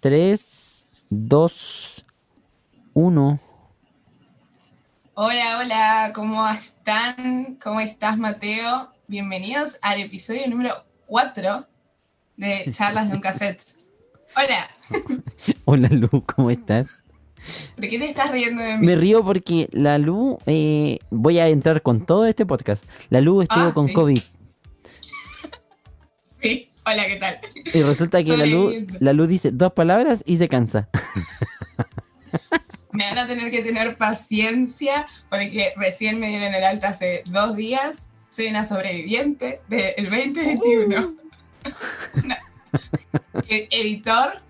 3, 2, 1. Hola, hola, ¿cómo están? ¿Cómo estás, Mateo? Bienvenidos al episodio número 4 de Charlas de un Cassette. Hola. Hola, Lu, ¿cómo estás? ¿Por qué te estás riendo de mí? Me río porque la Lu, eh, voy a entrar con todo este podcast. La Lu estuvo Ah, con sí. COVID hola, ¿qué tal? y resulta que la Lu, Sobreviviendo. la Lu dice dos palabras y se cansa. Me van a tener que tener paciencia porque recién me dieron el alta hace dos días. Soy una sobreviviente del 2021. Una- E- Editor,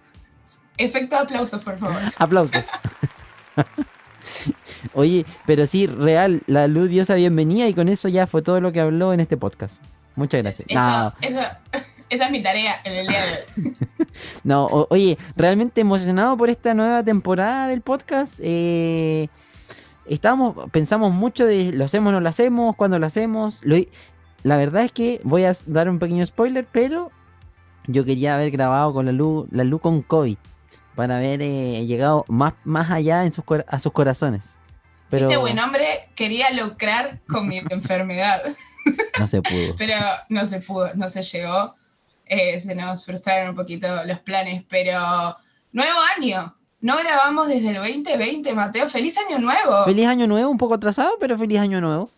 efecto de aplausos, por favor. Aplausos. Oye, pero sí, real, la Lu dio esa bienvenida y con eso ya fue todo lo que habló en este podcast. Muchas gracias. Eso, No, eso, esa es mi tarea en el día de hoy. no, o- oye, realmente emocionado por esta nueva temporada del podcast. Eh, estábamos, pensamos mucho de lo hacemos, no lo hacemos, cuándo lo hacemos. Lo la verdad es que voy a dar un pequeño spoiler, pero yo quería haber grabado con la Lu, la Lu con COVID para haber eh, llegado más, más allá en sus, a sus corazones. Pero Este buen hombre quería lucrar con mi enfermedad, no se pudo. pero no se pudo, no se llegó. Eh, se nos frustraron un poquito los planes, pero nuevo año. No grabamos desde el 2020, Mateo. ¡Feliz año nuevo! Feliz año nuevo, un poco atrasado, pero feliz año nuevo.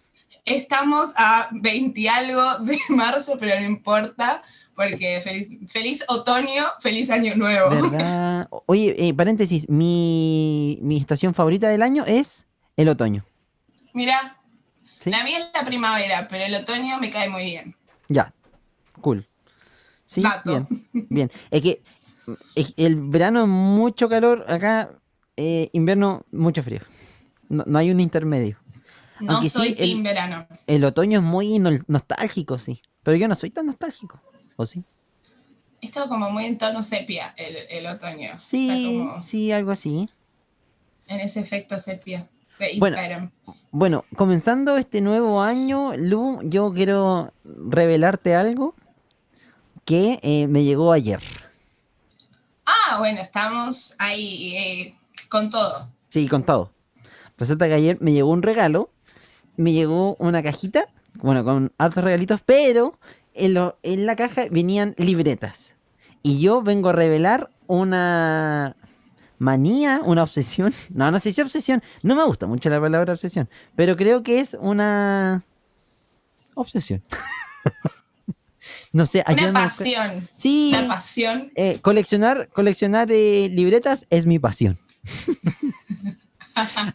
Estamos a 20 y algo de marzo, pero no importa, porque feliz, feliz otoño, feliz año nuevo. ¿Verdad? Oye, eh, paréntesis, mi, mi estación favorita del año es el otoño. Mira, ¿Sí? la mía es la primavera, pero el otoño me cae muy bien. Ya, cool. Sí, Dato. bien, bien. Es que es- el verano es mucho calor, acá eh, invierno mucho frío. No, no hay un intermedio. No Aunque sí, soy el- verano. El otoño es muy nostálgico, sí. Pero yo no soy tan nostálgico, ¿o sí? Esto como muy en tono sepia el, el otoño. Sí, como sí, algo así. en ese efecto sepia de Bueno. Bueno, comenzando este nuevo año, Lu, yo quiero revelarte algo que eh, me llegó ayer. Ah, bueno, estamos ahí eh, con todo. Sí, con todo. Resulta que ayer me llegó un regalo, me llegó una cajita, bueno, con hartos regalitos, pero en, lo- en la caja venían libretas. Y yo vengo a revelar una manía, una obsesión. No, no sé si obsesión. No me gusta mucho la palabra obsesión, pero creo que es una obsesión. no sé, Una ayúdame a buscar- pasión. Sí, Una pasión. eh, coleccionar, coleccionar eh, libretas es mi pasión.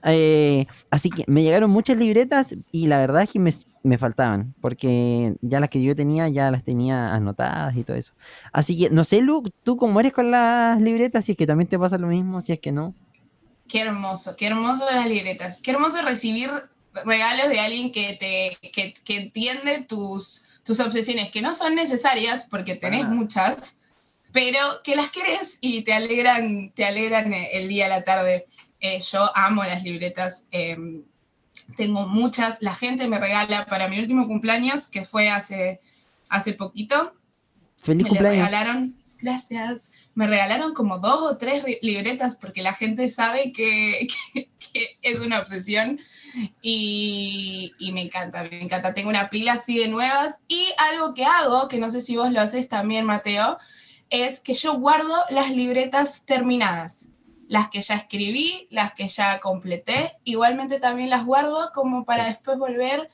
Eh, así que me llegaron muchas libretas y la verdad es que me, me faltaban, porque ya las que yo tenía ya las tenía anotadas y todo eso. Así que no sé, Lu, tú cómo eres con las libretas, si es que también te pasa lo mismo, si es que no. Qué hermoso, qué hermoso las libretas. Qué hermoso recibir regalos de alguien que te que, que entiende tus, tus obsesiones, que no son necesarias porque tenés Ah. muchas, pero que las querés y te alegran, te alegran el día a la tarde. Eh, yo amo las libretas. eh, tengo muchas. La gente me regala para mi último cumpleaños, que fue hace, hace poquito. Feliz Me cumpleaños. regalaron, gracias, me regalaron como dos o tres libretas porque la gente sabe que, que- que es una obsesión y, y me encanta, me encanta. Tengo una pila así de nuevas y algo que hago, que no sé si vos lo haces también, Mateo, es que yo guardo las libretas terminadas. Las que ya escribí, las que ya completé, igualmente también las guardo como para después volver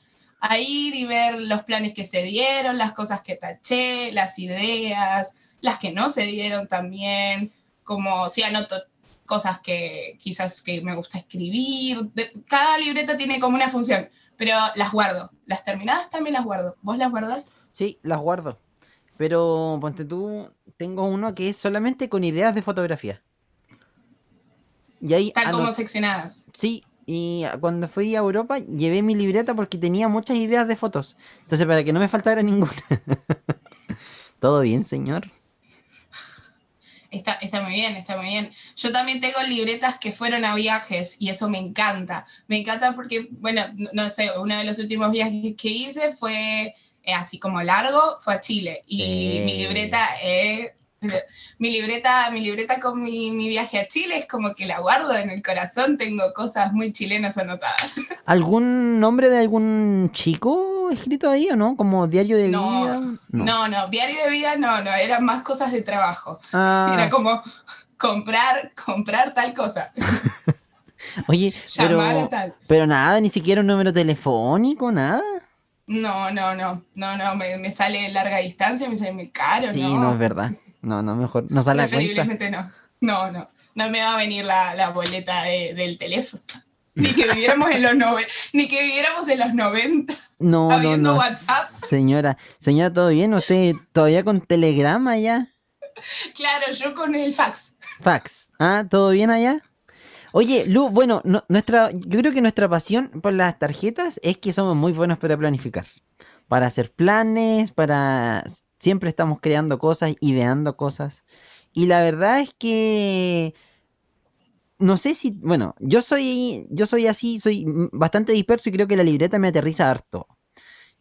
a ir y ver los planes que se dieron, las cosas que taché, las ideas, las que no se dieron también, como si anoto cosas que quizás que me gusta escribir. De- cada libreta tiene como una función, pero las guardo. Las terminadas también las guardo. ¿Vos las guardas? Sí, las guardo. Pero ponte tú, tengo uno que es solamente con ideas de fotografía. Y ahí Están como seccionadas. Sí, y cuando fui a Europa llevé mi libreta porque tenía muchas ideas de fotos. Entonces, para que no me faltara ninguna. ¿Todo bien, señor? Está, está muy bien, está muy bien. Yo también tengo libretas que fueron a viajes y eso me encanta. Me encanta porque, bueno, no, sé, uno de los últimos viajes que hice fue eh, así como largo, fue a Chile. Y mi libreta es mi libreta, mi libreta con mi, mi, viaje a Chile es como que la guardo en el corazón, tengo cosas muy chilenas anotadas. ¿Algún nombre de algún chico escrito ahí o no? ¿Como diario de vida? No. no, diario de vida no, no, eran más cosas de trabajo. Ah. Era como comprar, comprar tal cosa. Oye, pero, pero nada, ni siquiera un número telefónico, nada. No, no, no, no, no, me, me sale larga distancia, me sale muy caro. Sí, no, es verdad. No, no, mejor, no sale la cuenta. no. No, no, no me va a venir la, la boleta del teléfono. Ni que viviéramos en los noventa, ni que viviéramos en los 90. No, no, no. WhatsApp. Señora, señora, ¿todo bien? ¿Usted todavía con telegrama ya? Claro, yo con el fax. Fax. Ah, ¿todo bien allá? Oye, Lu, bueno, nuestra, yo creo que nuestra pasión por las tarjetas es que somos muy buenos para planificar, para hacer planes, para siempre estamos creando cosas, ideando cosas. Y la verdad es que no sé si, bueno, yo soy, yo soy así, soy bastante disperso y creo que la libreta me aterriza harto.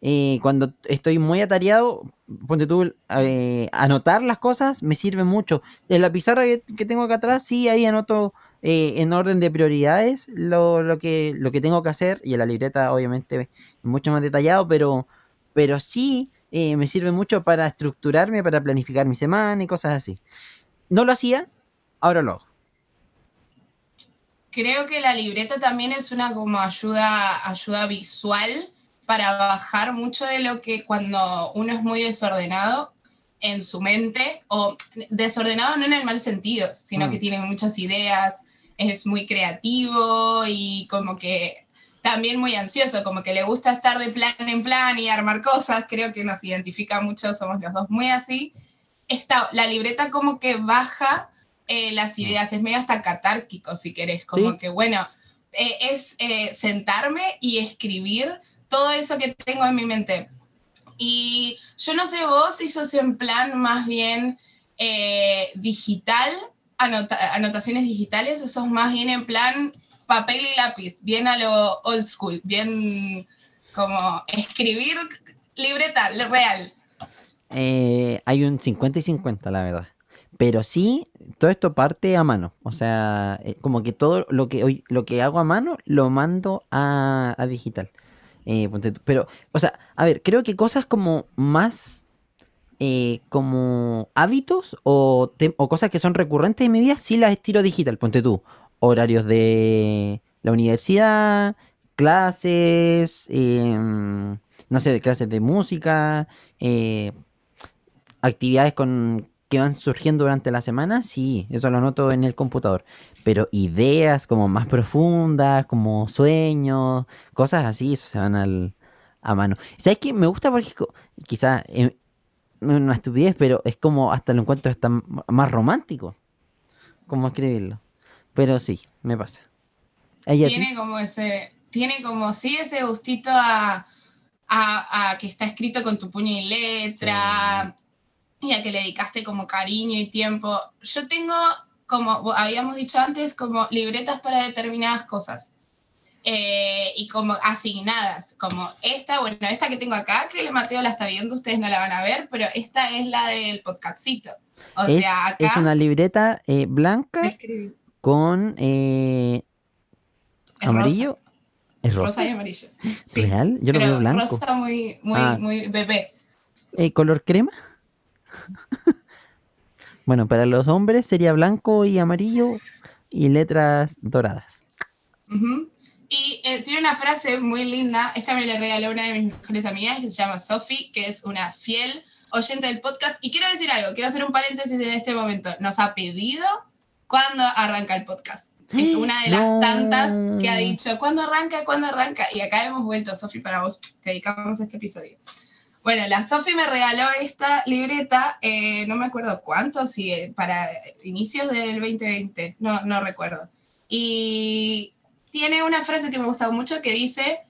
Eh, cuando estoy muy atareado, ponte tú, eh, anotar las cosas me sirve mucho. En la pizarra que, que tengo acá atrás, sí, ahí anoto eh, en orden de prioridades lo, que, lo que tengo que hacer, y en la libreta obviamente mucho más detallado, pero, pero sí eh, me sirve mucho para estructurarme, para planificar mi semana y cosas así. No lo hacía, ahora lo hago. Creo que la libreta también es una como ayuda, ayuda visual para bajar mucho de lo que cuando uno es muy desordenado en su mente, o desordenado no en el mal sentido, sino que mm. tiene muchas ideas, es muy creativo y como que también muy ansioso, como que le gusta estar de plan en plan y armar cosas, creo que nos identifica mucho, somos los dos muy así. Esta, la libreta como que baja eh, las ideas, es medio hasta catárquico si querés, como que bueno, eh, es eh, sentarme y escribir todo eso que tengo en mi mente. Y yo no sé vos si sos en plan más bien digital anotaciones digitales o sos más bien en plan papel y lápiz, bien a lo old school, bien como escribir libreta real? Eh, hay un 50 y 50, la verdad. Pero sí, todo esto parte a mano. O sea, eh, como que todo lo que hoy, lo que hago a mano lo mando a, digital. Eh, pero, o sea, a ver, creo que cosas como más eh, como hábitos o, cosas que son recurrentes en mi vida, sí las estiro digital. Ponte tú, horarios de la universidad, clases, em, no sé, clases de música, eh, actividades con, que van surgiendo durante la semana, sí, eso lo anoto en el computador. Pero ideas como más profundas, como sueños, cosas así, eso se van al, a mano. ¿Sabes qué? Me gusta porque quizá una estupidez, pero es como hasta lo encuentro hasta más romántico. Como escribirlo. Pero sí, me pasa. tiene como ese, tiene como sí ese gustito a, a, que está escrito con tu puño y letra, y a que le dedicaste como cariño y tiempo. Yo tengo, como habíamos dicho antes, como libretas para determinadas cosas. Eh, y como asignadas, como esta, bueno, esta que tengo acá, que el Mateo la está viendo, ustedes no la van a ver, pero esta es la del podcastito. O es, sea, acá... Es una libreta eh, blanca con eh, amarillo. Es rosa. rosa. y amarillo. Sí. ¿Real? Yo lo veo blanco. Rosa muy, muy, ah. muy bebé. ¿Color crema? bueno, para los hombres sería blanco y amarillo y letras doradas. Y eh, tiene una frase muy linda, esta me la regaló una de mis mejores amigas, que se llama Sophie, que es una fiel oyente del podcast. Y quiero decir algo, quiero hacer un paréntesis en este momento. Nos ha pedido cuándo arranca el podcast. Es una de las tantas que ha dicho, ¿cuándo arranca? ¿Cuándo arranca? Y acá hemos vuelto, Sofi, para vos. Te dedicamos este episodio. Bueno, la Sofi me regaló esta libreta, eh, no me acuerdo cuánto, si eh, para inicios del 2020, no, no recuerdo. Y tiene una frase que me gusta mucho que dice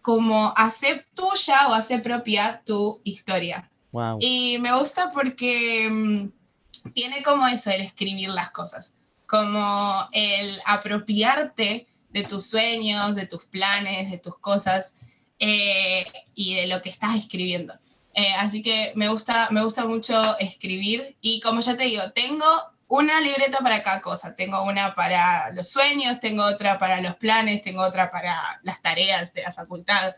como hace tuya o hace propia tu historia. Y me gusta porque mm, tiene como eso, el escribir las cosas, como el apropiarte de tus sueños, de tus planes, de tus cosas eh, y de lo que estás escribiendo. Eh, así que me gusta, me gusta mucho escribir y como ya te digo, tengo una libreta para cada cosa. Tengo una para los sueños, tengo otra para los planes, tengo otra para las tareas de la facultad.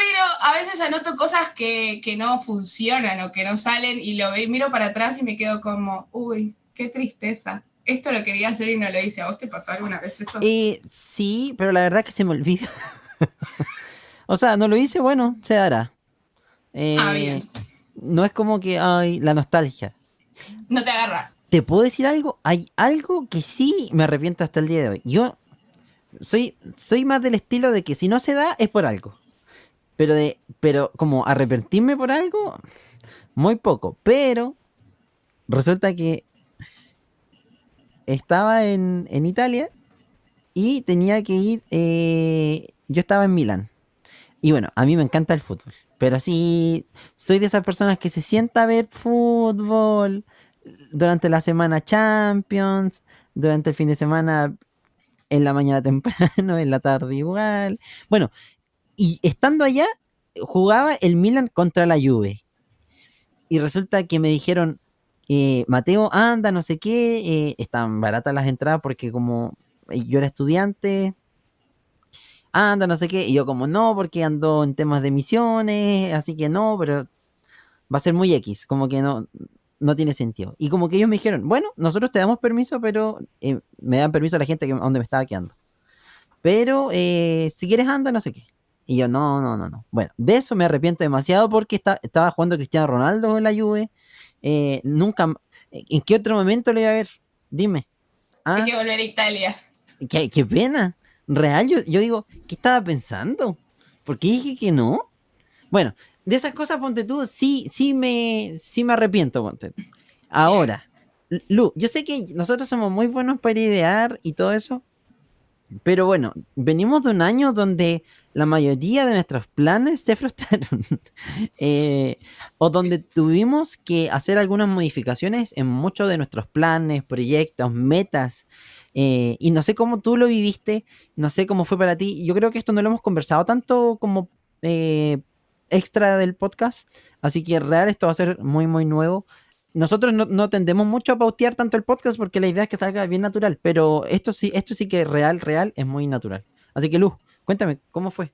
Pero a veces anoto cosas que, que no funcionan o que no salen y lo miro para atrás y me quedo como, uy, qué tristeza. Esto lo quería hacer y no lo hice. ¿A vos te pasó alguna vez eso? Eh, sí, pero la verdad es que se me olvida. o sea, no lo hice, bueno, se dará. ah, bien. Eh, no es como que, ay, la nostalgia. No te agarra. ¿Te puedo decir algo? Hay algo que sí me arrepiento hasta el día de hoy. Yo soy, soy más del estilo de que si no se da es por algo. Pero de, pero como arrepentirme por algo, muy poco. Pero resulta que estaba en, en Italia y tenía que ir. Eh, yo estaba en Milán. Y bueno, a mí me encanta el fútbol. Pero sí, soy de esas personas que se sienta a ver fútbol durante la semana Champions, durante el fin de semana en la mañana temprano, en la tarde igual. Bueno, y estando allá, jugaba el Milan contra la Juve. Y resulta que me dijeron, eh, Mateo, anda, no sé qué, eh, están baratas las entradas porque como yo era estudiante, anda, no sé qué, y yo como no, porque ando en temas de misiones, así que no, pero va a ser muy X, como que no, no tiene sentido. Y como que ellos me dijeron, bueno, nosotros te damos permiso, pero eh, me dan permiso a la gente que, donde me estaba quedando. Pero eh, si quieres anda, no sé qué. Y yo, no, no, no, no. Bueno, de eso me arrepiento demasiado porque estaba jugando Cristiano Ronaldo en la Juve. Eh, nunca, ¿en qué otro momento lo iba a ver? Dime. Hay que volver a Italia. Qué, qué pena. Real, yo, yo digo, ¿qué estaba pensando? ¿Por qué dije que no? Bueno, de esas cosas, ponte tú, sí, sí me, sí me arrepiento, ponte. Ahora, Lu, yo sé que nosotros somos muy buenos para idear y todo eso, pero bueno, venimos de un año donde la mayoría de nuestros planes se frustraron. Eh, o donde tuvimos que hacer algunas modificaciones en muchos de nuestros planes, proyectos, metas. Eh, y no sé cómo tú lo viviste, no sé cómo fue para ti. Yo creo que esto no lo hemos conversado tanto como eh, extra del podcast. Así que real esto va a ser muy, muy nuevo. Nosotros no, tendemos mucho a pautear tanto el podcast porque la idea es que salga bien natural. Pero esto sí, esto sí que real, real es muy natural. Así que Luz, cuéntame, ¿cómo fue?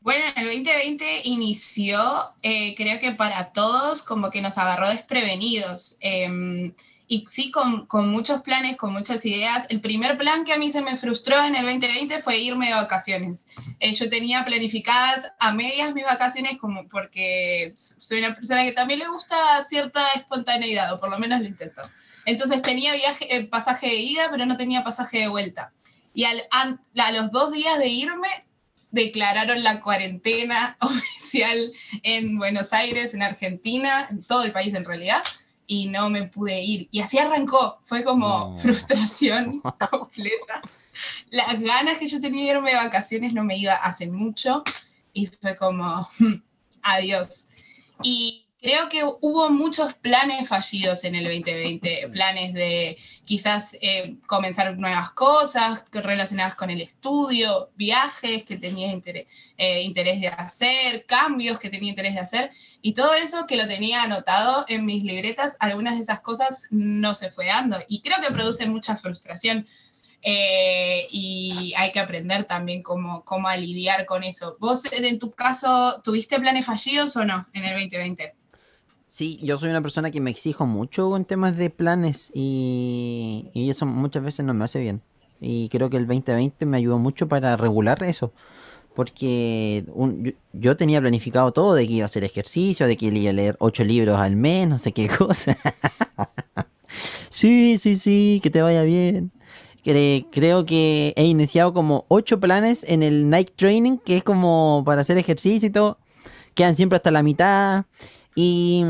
Bueno, el 2020 inició, eh, creo que para todos, como que nos agarró desprevenidos. Em, y sí, con, con, muchos planes, con muchas ideas. El primer plan que a mí se me frustró en el 2020 fue irme de vacaciones. Eh, yo tenía planificadas a medias mis vacaciones como porque soy una persona que también le gusta cierta espontaneidad, o por lo menos lo intento. Entonces tenía viaje, eh, pasaje de ida, pero no tenía pasaje de vuelta. Y al, a los dos días de irme, declararon la cuarentena oficial en Buenos Aires, en Argentina, en todo el país en realidad y no me pude ir. Y así arrancó, fue como frustración completa. Las ganas que yo tenía de irme de vacaciones no me iba hace mucho y fue como, adiós. Y Creo que hubo muchos planes fallidos en el 2020, planes de quizás eh, comenzar nuevas cosas relacionadas con el estudio, viajes que tenía interés, eh, interés de hacer, cambios que tenía interés de hacer, y todo eso que lo tenía anotado en mis libretas, algunas de esas cosas no se fue dando, y creo que produce mucha frustración. Eh, y hay que aprender también cómo, cómo lidiar con eso. ¿Vos en tu caso tuviste planes fallidos o no en el 2020? Sí, yo soy una persona que me exijo mucho en temas de planes y, eso muchas veces no me hace bien. Y creo que el 2020 me ayudó mucho para regular eso. Porque yo, tenía planificado todo de que iba a hacer ejercicio, de que iba a leer ocho libros al mes, no sé qué cosa. sí, sí, sí, que te vaya bien. Creo que he iniciado como ocho planes en el night training, que es como para hacer ejercicio y todo. Quedan siempre hasta la mitad. Y,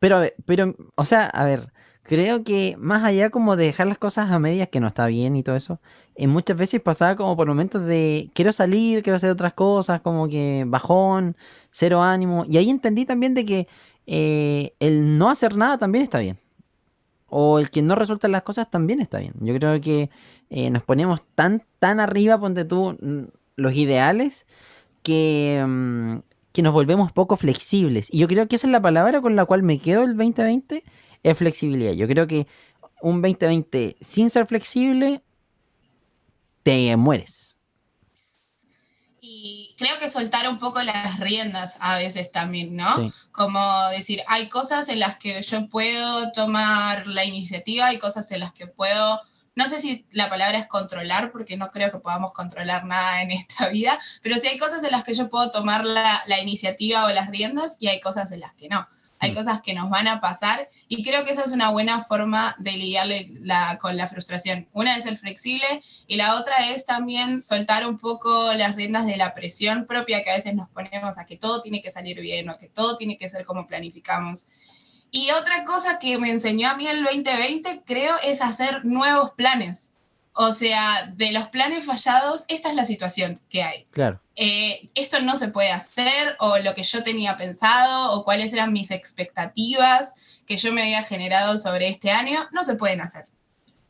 pero, pero, o sea, a ver, creo que más allá como de dejar las cosas a medias, que no está bien y todo eso, eh, muchas veces pasaba como por momentos de quiero salir, quiero hacer otras cosas, como que bajón, cero ánimo. Y ahí entendí también de que eh, el no hacer nada también está bien. O el que no resultan las cosas también está bien. Yo creo que eh, nos ponemos tan, tan arriba, ponte tú, los ideales, que, mm, que nos volvemos poco flexibles. Y yo creo que esa es la palabra con la cual me quedo el 2020, es flexibilidad. Yo creo que un 2020 sin ser flexible, te mueres. Y creo que soltar un poco las riendas a veces también, ¿no? Como decir, hay cosas en las que yo puedo tomar la iniciativa, hay cosas en las que puedo no sé si la palabra es controlar, porque no creo que podamos controlar nada en esta vida, pero sí hay cosas en las que yo puedo tomar la, iniciativa o las riendas y hay cosas en las que no. Hay mm. cosas que nos van a pasar y creo que esa es una buena forma de lidiar con la frustración. Una es ser flexible y la otra es también soltar un poco las riendas de la presión propia que a veces nos ponemos a que todo tiene que salir bien o que todo tiene que ser como planificamos. Y otra cosa que me enseñó a mí el 2020, creo, es hacer nuevos planes. O sea, de los planes fallados, esta es la situación que hay. Claro. Eh, esto no se puede hacer, o lo que yo tenía pensado, o cuáles eran mis expectativas que yo me había generado sobre este año, no se pueden hacer.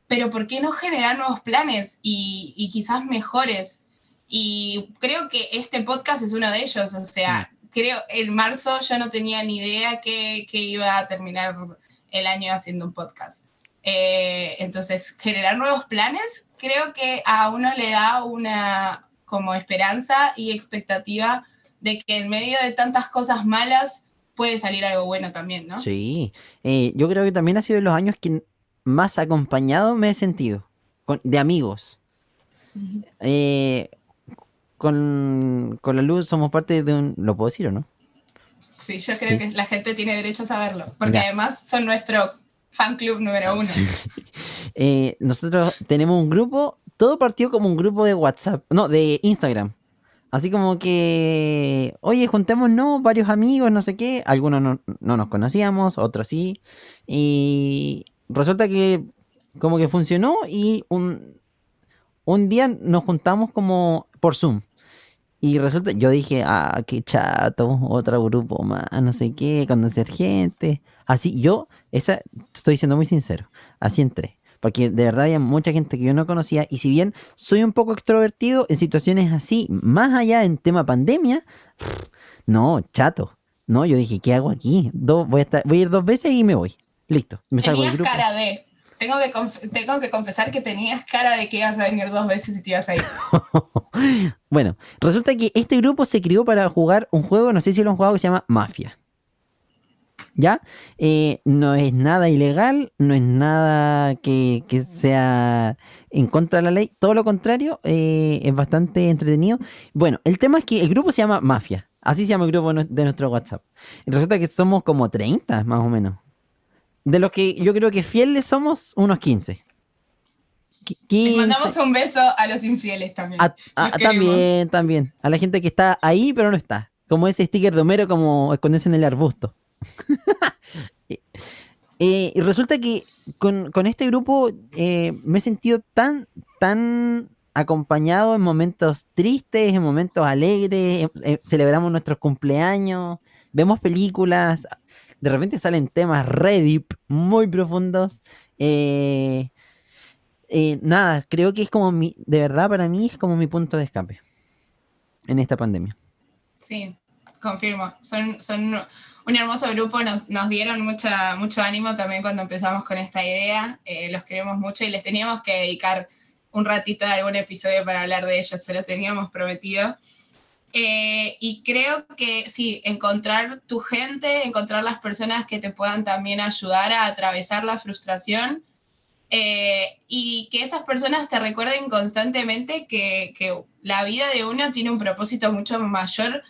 Pero ¿por qué no generar nuevos planes y, y quizás mejores? Y creo que este podcast es uno de ellos. O sea, creo, en marzo yo no tenía ni idea que, iba a terminar el año haciendo un podcast. Eh, entonces, generar nuevos planes creo que a uno le da una como esperanza y expectativa de que en medio de tantas cosas malas puede salir algo bueno también, ¿no? Sí, eh, yo creo que también ha sido de los años que más acompañado me he sentido, de amigos con, la luz somos parte de un... ¿Lo puedo decir o no? Sí, yo creo que la gente tiene derecho a saberlo, porque además son nuestro fan club número uno. Eh, nosotros tenemos un grupo, todo partió como un grupo de WhatsApp, no, de Instagram. Así como que, oye, juntémonos varios amigos, no sé qué. Algunos no, no, nos conocíamos, otros sí. Y resulta que como que funcionó y un, un día nos juntamos como por Zoom. Y resulta, yo dije, ah, qué chato, otro grupo más, no sé qué, conocer gente. Así, yo, esa, estoy siendo muy sincero, así entré. Porque de verdad había mucha gente que yo no conocía. Y si bien soy un poco extrovertido en situaciones así, más allá en tema pandemia, no, chato. No, yo dije, ¿qué hago aquí? voy, a estar, voy a ir dos veces y me voy. Listo, me salgo del grupo. cara de tengo que, confesar que tenías cara de que ibas a venir dos veces y te ibas a ir. bueno, resulta que este grupo se crió para jugar un juego, no sé si lo han jugado, que se llama Mafia. ¿Ya? Eh, no es nada ilegal, no es nada que, sea en contra de la ley, todo lo contrario, eh, es bastante entretenido. Bueno, el tema es que el grupo se llama Mafia, así se llama el grupo de nuestro WhatsApp. Resulta que somos como 30 más o menos. De los que yo creo que fieles somos unos 15. Les mandamos un beso a los infieles también. también, también. A la gente que está ahí pero no está. Como ese sticker de Homero como esconderse en el arbusto. Eh, y resulta que con, este grupo eh, me he sentido tan, tan acompañado en momentos tristes, en momentos alegres, eh, celebramos nuestros cumpleaños, vemos películas, de repente salen temas re muy profundos. Eh, eh, nada, creo que es como mi, de verdad para mí es como mi punto de escape en esta pandemia. Sí, confirmo. Son, son un hermoso grupo, nos, dieron mucha, mucho ánimo también cuando empezamos con esta idea. Eh, los queremos mucho y les teníamos que dedicar un ratito de algún episodio para hablar de ellos, se los teníamos prometido. Eh, y creo que sí, encontrar tu gente, encontrar las personas que te puedan también ayudar a atravesar la frustración eh, y que esas personas te recuerden constantemente que, que, la vida de uno tiene un propósito mucho mayor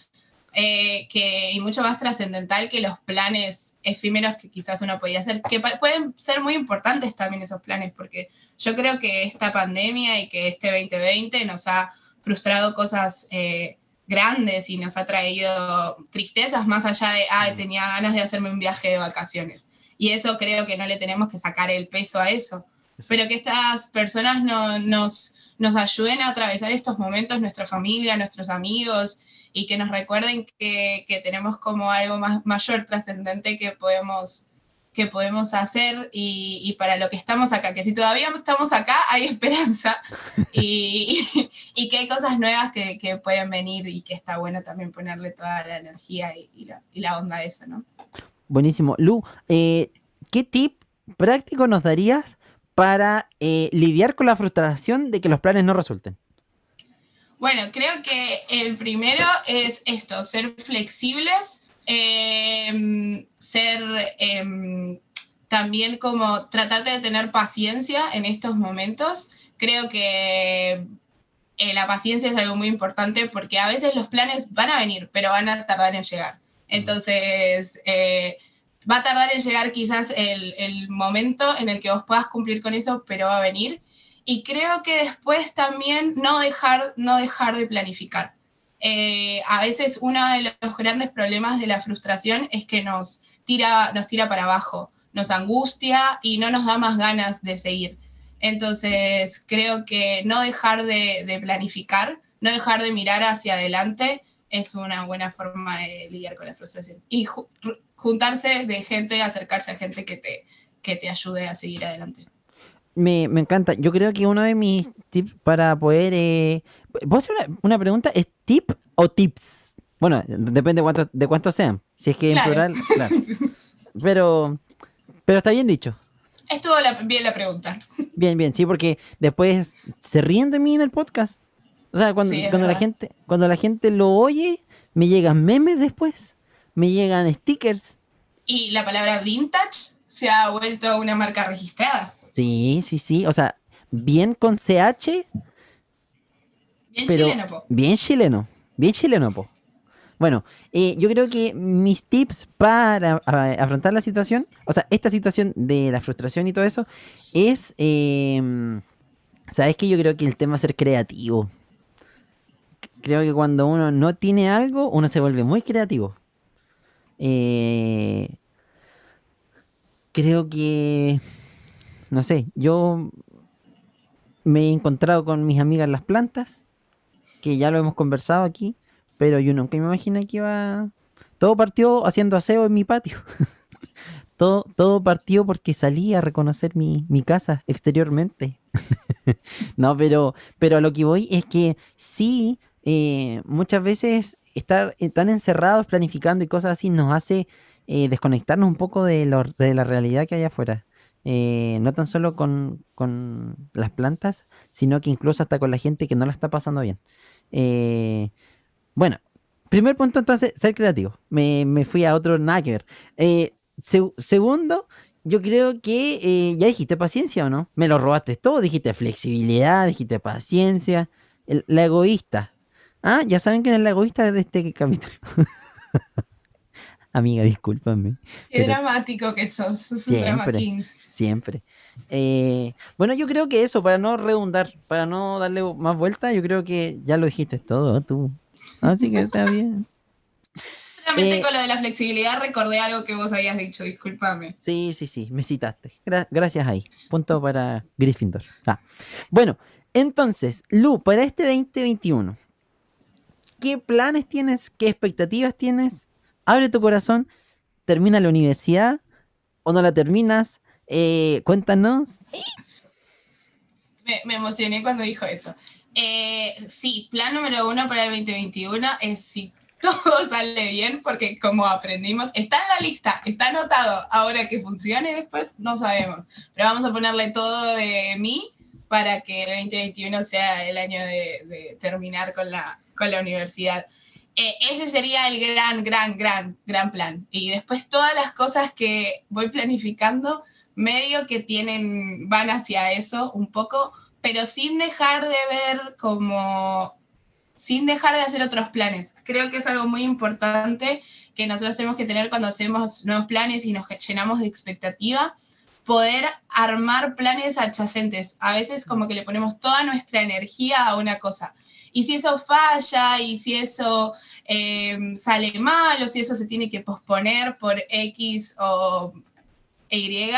eh, que, y mucho más trascendental que los planes efímeros que quizás uno podía hacer, que pueden ser muy importantes también esos planes, porque yo creo que esta pandemia y que este 2020 nos ha frustrado cosas grandes y nos ha traído tristezas más allá de, ah, tenía ganas de hacerme un viaje de vacaciones. Y eso creo que no le tenemos que sacar el peso a eso. Pero que estas personas no, nos, nos ayuden a atravesar estos momentos, nuestra familia, nuestros amigos, y que nos recuerden que, que tenemos como algo más, mayor, trascendente que podemos que podemos hacer y, para lo que estamos acá, que si todavía estamos acá hay esperanza y, que hay cosas nuevas que, pueden venir y que está bueno también ponerle toda la energía y, la, onda a eso, ¿no? Buenísimo. Lu, eh, ¿qué tip práctico nos darías para eh, lidiar con la frustración de que los planes no resulten? Bueno, creo que el primero es esto, ser flexibles Em, ser em, también como tratar de tener paciencia en estos momentos. Creo que eh, la paciencia es algo muy importante porque a veces los planes van a venir, pero van a tardar en llegar. Entonces, eh, va a tardar en llegar quizás el, el, momento en el que vos puedas cumplir con eso, pero va a venir. Y creo que después también no dejar, no dejar de planificar. Eh, a veces uno de los grandes problemas de la frustración es que nos tira, nos tira para abajo, nos angustia y no nos da más ganas de seguir. Entonces, creo que no dejar de, planificar, no dejar de mirar hacia adelante es una buena forma de lidiar con la frustración. Y juntarse de gente, acercarse a gente que te, que te ayude a seguir adelante. Me, encanta. Yo creo que uno de mis tips para poder... Eh, ¿Vos hacer una, pregunta? ¿Es tip o tips? Bueno, depende de cuántos de cuánto sean. Si es que en plural, claro. Pero, pero está bien dicho. Estuvo bien la pregunta. Bien, bien, sí, porque después se ríen de mí en el podcast. O sea, cuando, cuando la gente, cuando la gente lo oye, me llegan memes después, me llegan stickers. Y la palabra vintage se ha vuelto una marca registrada. Sí, sí, sí. O sea, bien con CH. Bien chileno, po. Bien chileno. Bien chileno, po. Bueno, eh, yo creo que mis tips para afrontar la situación, o sea, esta situación de la frustración y todo eso, es, em, ¿sabes qué? Yo creo que el tema es ser creativo. Creo que cuando uno no tiene algo, uno se vuelve muy creativo. Eh, creo que no sé, yo me he encontrado con mis amigas las plantas, que ya lo hemos conversado aquí, pero yo nunca me imaginé que iba... Todo partió haciendo aseo en mi patio. todo, todo partió porque salí a reconocer mi, casa exteriormente. no, pero, pero a lo que voy es que sí, eh, muchas veces estar tan encerrados planificando y cosas así nos hace eh, desconectarnos un poco de, de la realidad que hay afuera. Eh, no tan solo con, las plantas, sino que incluso hasta con la gente que no la está pasando bien. Eh, bueno, primer punto entonces, ser creativo. Me, fui a otro nugget. Eh, segundo, yo creo que ya dijiste paciencia o no. Me lo robaste todo, dijiste flexibilidad, dijiste paciencia. la egoísta. Ah, ya saben que es la egoísta de este capítulo. Amiga, discúlpame. Qué dramático que sos, sos siempre. Eh, bueno, yo creo que eso, para no redundar, para no darle más vuelta, yo creo que ya lo dijiste todo tú. Así que está bien. Solamente eh, con lo de la flexibilidad recordé algo que vos habías dicho, discúlpame. Sí, sí, sí, me citaste. gracias ahí. Punto para Gryffindor. Ah. Bueno, entonces, Lu, para este 2021, ¿qué planes tienes? ¿Qué expectativas tienes? abre tu corazón, termina la universidad o no la terminas, eh, cuéntanos. Me, emocioné cuando dijo eso. Eh, sí, plan número uno para el 2021 es si todo sale bien, porque como aprendimos, está en la lista, está anotado. Ahora que funcione después, no sabemos. Pero vamos a ponerle todo de mí para que el 2021 sea el año de, de terminar con la, con la universidad. Eh, ese sería el gran, gran, gran, gran plan. Y después todas las cosas que voy planificando, medio que tienen, van hacia eso un poco, pero sin dejar de ver como, sin dejar de hacer otros planes. Creo que es algo muy importante que nosotros tenemos que tener cuando hacemos nuevos planes y nos llenamos de expectativa poder armar planes adyacentes. A veces como que le ponemos toda nuestra energía a una cosa y si eso falla y si eso eh, sale mal o si eso se tiene que posponer por X o Y,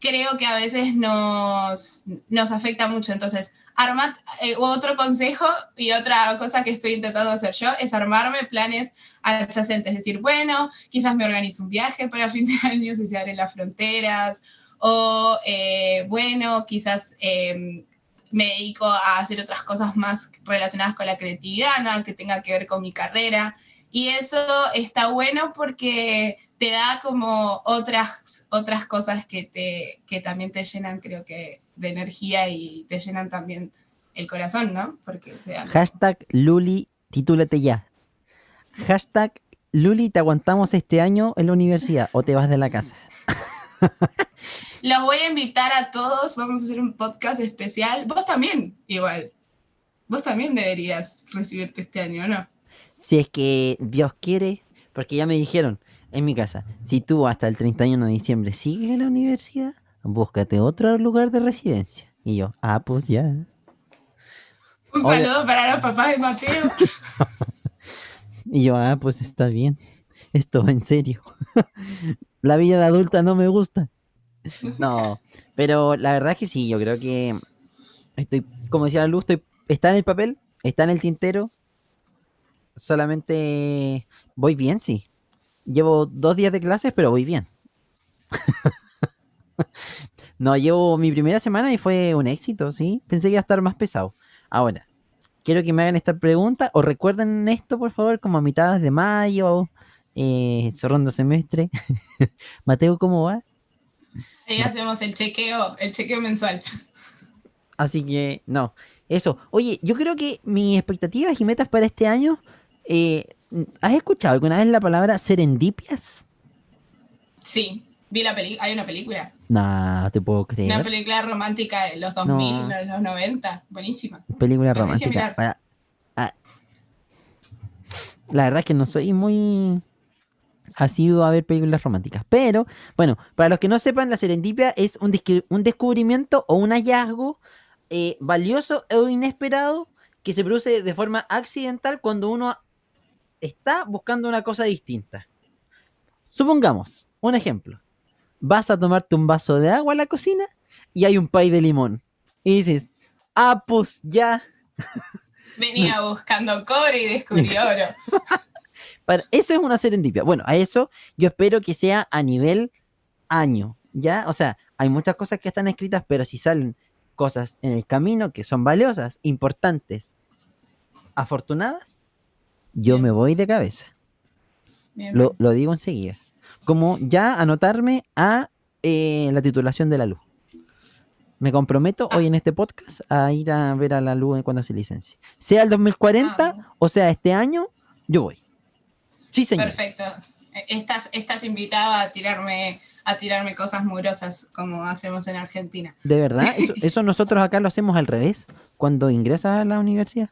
creo que a veces nos, nos afecta mucho. Entonces, armar, eh, otro consejo y otra cosa que estoy intentando hacer yo es armarme planes adyacentes. Es decir, bueno, quizás me organizo un viaje para fin de año si se abren las fronteras, o eh, bueno, quizás em, me dedico a hacer otras cosas más relacionadas con la creatividad, nada que tenga que ver con mi carrera. Y eso está bueno porque te da como otras, otras cosas que, te, que también te llenan, creo que, de energía y te llenan también el corazón, ¿no? Porque Hashtag Luli, titúlate ya. Hashtag Luli, te aguantamos este año en la universidad o te vas de la casa. Los voy a invitar a todos, vamos a hacer un podcast especial. Vos también, igual. Vos también deberías recibirte este año, ¿no? Si es que Dios quiere, porque ya me dijeron en mi casa, si tú hasta el 31 de diciembre sigues en la universidad, búscate otro lugar de residencia. Y yo, ah, pues ya. Un saludo para los papás de Mateo. y yo, ah, pues está bien. Esto en serio. la vida de adulta no me gusta. No, pero la verdad es que sí, yo creo que estoy, como decía la luz, estoy, está en el papel, está en el tintero. Solamente voy bien, sí. Llevo dos días de clases, pero voy bien. no, llevo mi primera semana y fue un éxito, sí. Pensé que iba a estar más pesado. Ahora, quiero que me hagan esta pregunta o recuerden esto, por favor, como a mitad de mayo, eh, cerrando semestre. Mateo, ¿cómo va? Ahí hacemos el chequeo, el chequeo mensual. Así que, no, eso. Oye, yo creo que mis expectativas y metas para este año, eh, ¿has escuchado alguna vez la palabra serendipias? Sí, vi la película, hay una película. Nah, te puedo creer. Una película romántica de los 2000, de los 90, buenísima. Película romántica. Ah, la verdad es que no soy muy ha sido a ver películas románticas. Pero, bueno, para los que no sepan, la serendipia es un, un descubrimiento o un hallazgo eh, valioso o inesperado que se produce de forma accidental cuando uno está buscando una cosa distinta. Supongamos, un ejemplo. Vas a tomarte un vaso de agua a la cocina y hay un pay de limón. Y dices, ah, pues ya. Venía buscando cobre y descubrí oro. eso es una serendipia. Bueno, a eso yo espero que sea a nivel año, ¿ya? O sea, hay muchas cosas que están escritas, pero si salen cosas en el camino que son valiosas, importantes, afortunadas, yo me voy de cabeza. lo, digo enseguida. Como ya anotarme a eh, la titulación de la luz. Me comprometo hoy en este podcast a ir a ver a la luz cuando se licencie. Sea el 2040 ah, o sea este año, yo voy. Sí, señor. Perfecto. Estás, estás invitado a tirarme, a tirarme cosas murosas como hacemos en Argentina. ¿De verdad? Eso, nosotros acá lo hacemos al revés, cuando ingresas a la universidad.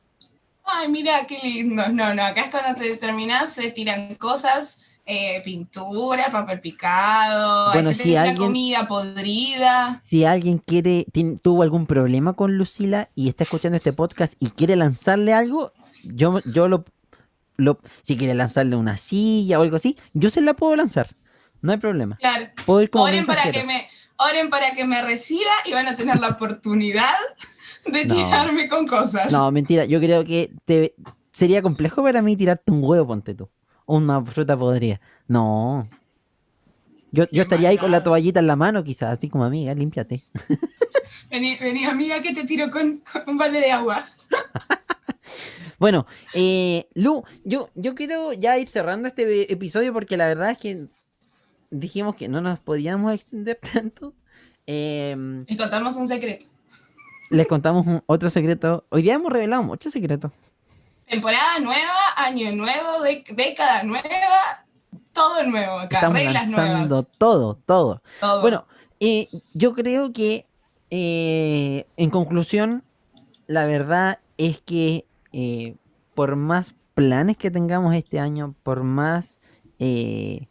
Ay, mira qué lindo. No, no, acá es cuando te terminas, se tiran cosas, eh, pintura, papel picado, bueno, si alguien, comida podrida. Si alguien quiere, tuvo algún problema con Lucila y está escuchando este podcast y quiere lanzarle algo, yo, yo lo si quiere lanzarle una silla o algo así, yo se la puedo lanzar. No hay problema. Claro. oren, para que me, oren para que me reciba y van a tener la oportunidad de tirarme con cosas. No, mentira. Yo creo que te, sería complejo para mí tirarte un huevo, ponte tú. Una fruta podría. No. Yo, yo estaría ahí con la toallita en la mano, quizás, así como amiga, límpiate. Vení, vení, amiga, que te tiro con, con un balde de agua. Bueno, eh, Lu, yo, yo quiero ya ir cerrando este episodio porque la verdad es que dijimos que no nos podíamos extender tanto. Em, les contamos un secreto. Les contamos otro secreto. Hoy día hemos revelado muchos secretos. Temporada nueva, año nuevo, década nueva, todo nuevo acá, Estamos reglas nuevas. Todo, todo, todo. Bueno, eh, yo creo que eh, en conclusión, la verdad es que eh, por más planes que tengamos este año, por más eh,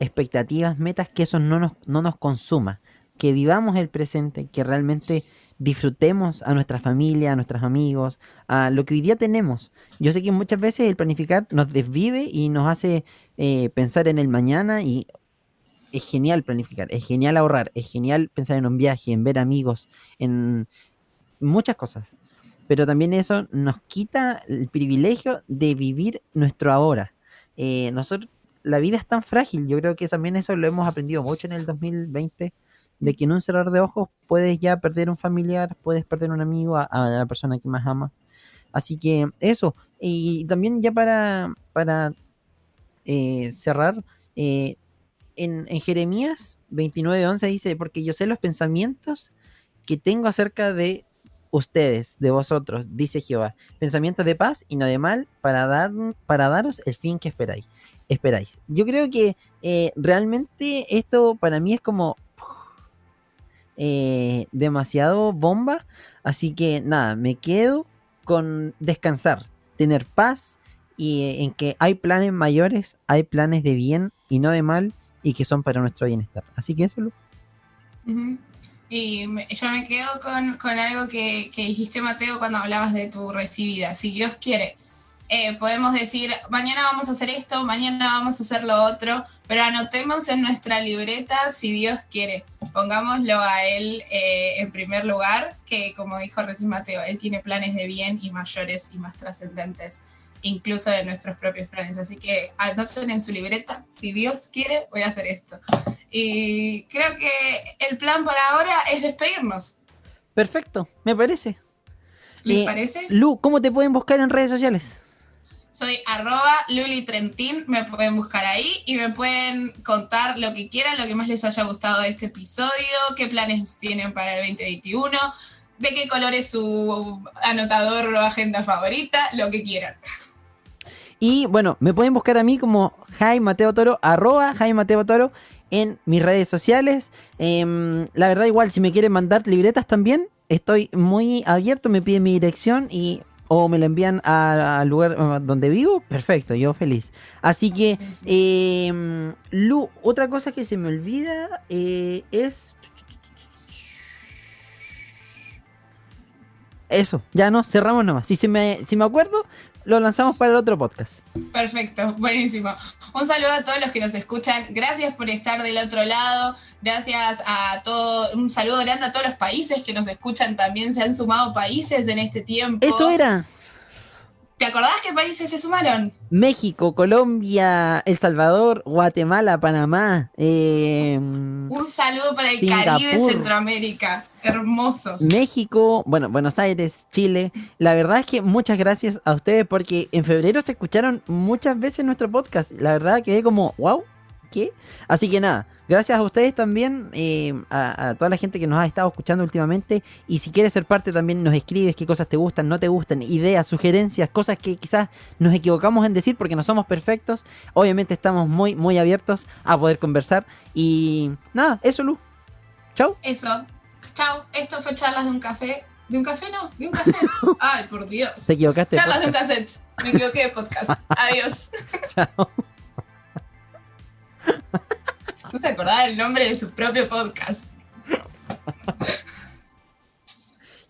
expectativas, metas, que eso no nos, no nos consuma. Que vivamos el presente, que realmente disfrutemos a nuestra familia, a nuestros amigos, a lo que hoy día tenemos. Yo sé que muchas veces el planificar nos desvive y nos hace eh, pensar en el mañana y es genial planificar, es genial ahorrar, es genial pensar en un viaje, en ver amigos, en muchas cosas. Pero también eso nos quita el privilegio de vivir nuestro ahora. Eh, nosotros, la vida es tan frágil, yo creo que también eso lo hemos aprendido mucho en el 2020, de que en un cerrar de ojos puedes ya perder un familiar, puedes perder un amigo, a, la persona que más ama. Así que eso, y también ya para, para eh, cerrar, eh, en, en Jeremías 29:11 dice, porque yo sé los pensamientos que tengo acerca de ustedes, de vosotros, dice Jehová, pensamientos de paz y no de mal, para, dar, para daros el fin que esperáis. esperáis. Yo creo que eh, realmente esto para mí es como eh, demasiado bomba, así que nada, me quedo con descansar, tener paz y eh, en que hay planes mayores, hay planes de bien y no de mal y que son para nuestro bienestar. Así que eso. Ujú. Y me- yo me quedo con, con algo que, que dijiste, Mateo, cuando hablabas de tu recibida. Si Dios quiere, eh, podemos decir, mañana vamos a hacer esto, mañana vamos a hacer lo otro, pero anotemos en nuestra libreta si Dios quiere. Pongámoslo a Él eh, en primer lugar, que como dijo recién Mateo, Él tiene planes de bien y mayores y más trascendentes, incluso de nuestros propios planes. Así que anoten en su libreta, si Dios quiere, voy a hacer esto. Y creo que el plan por ahora es despedirnos. Perfecto, me parece. ¿Les Eh, parece? Lu, ¿cómo te pueden buscar en redes sociales? Soy arroba me pueden buscar ahí y me pueden contar lo que quieran, lo que más les haya gustado de este episodio, qué planes tienen para el 2021, de qué color es su anotador o agenda favorita, lo que quieran. Y bueno, me pueden buscar a mí como Jaime Mateo Toro, arroba Jaime Mateo Toro en mis redes sociales. Em, la verdad, igual, si me quieren mandar libretas también, estoy muy abierto, me piden mi dirección y o me la envían al lugar eh, donde vivo, perfecto, yo feliz. Así que, em, Lu, otra cosa que se me olvida eh, es... Eso, ya no, cerramos nomás. Si, se me, si me acuerdo, lo lanzamos para el otro podcast. Perfecto, buenísimo. Un saludo a todos los que nos escuchan. Gracias por estar del otro lado. Gracias a todos. Un saludo grande a todos los países que nos escuchan también. Se han sumado países en este tiempo. Eso era. ¿Te acordás qué países se sumaron? México, Colombia, El Salvador, Guatemala, Panamá, eh, Un saludo para el Singapur. Caribe, Centroamérica. Hermoso. México, bueno, Buenos Aires, Chile. La verdad es que muchas gracias a ustedes porque en febrero se escucharon muchas veces nuestro podcast. La verdad quedé como, wow, ¿qué? Así que nada, gracias a ustedes también, eh, a, a toda la gente que nos ha estado escuchando últimamente. Y si quieres ser parte también nos escribes qué cosas te gustan, no te gustan, ideas, sugerencias, cosas que quizás nos equivocamos en decir porque no somos perfectos. Obviamente estamos muy, muy abiertos a poder conversar. Y nada, eso, Lu. Chau. Eso. Chao. Esto fue Charlas de un Café. ¿De un café no? ¿De un cassette? Ay, por Dios. Te equivocaste. de Charlas de un podcast. cassette. Me equivoqué de podcast. Adiós. Chao. No se acordaba el nombre de su propio podcast.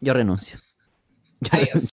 Yo renuncio. Yo Adiós. renuncio.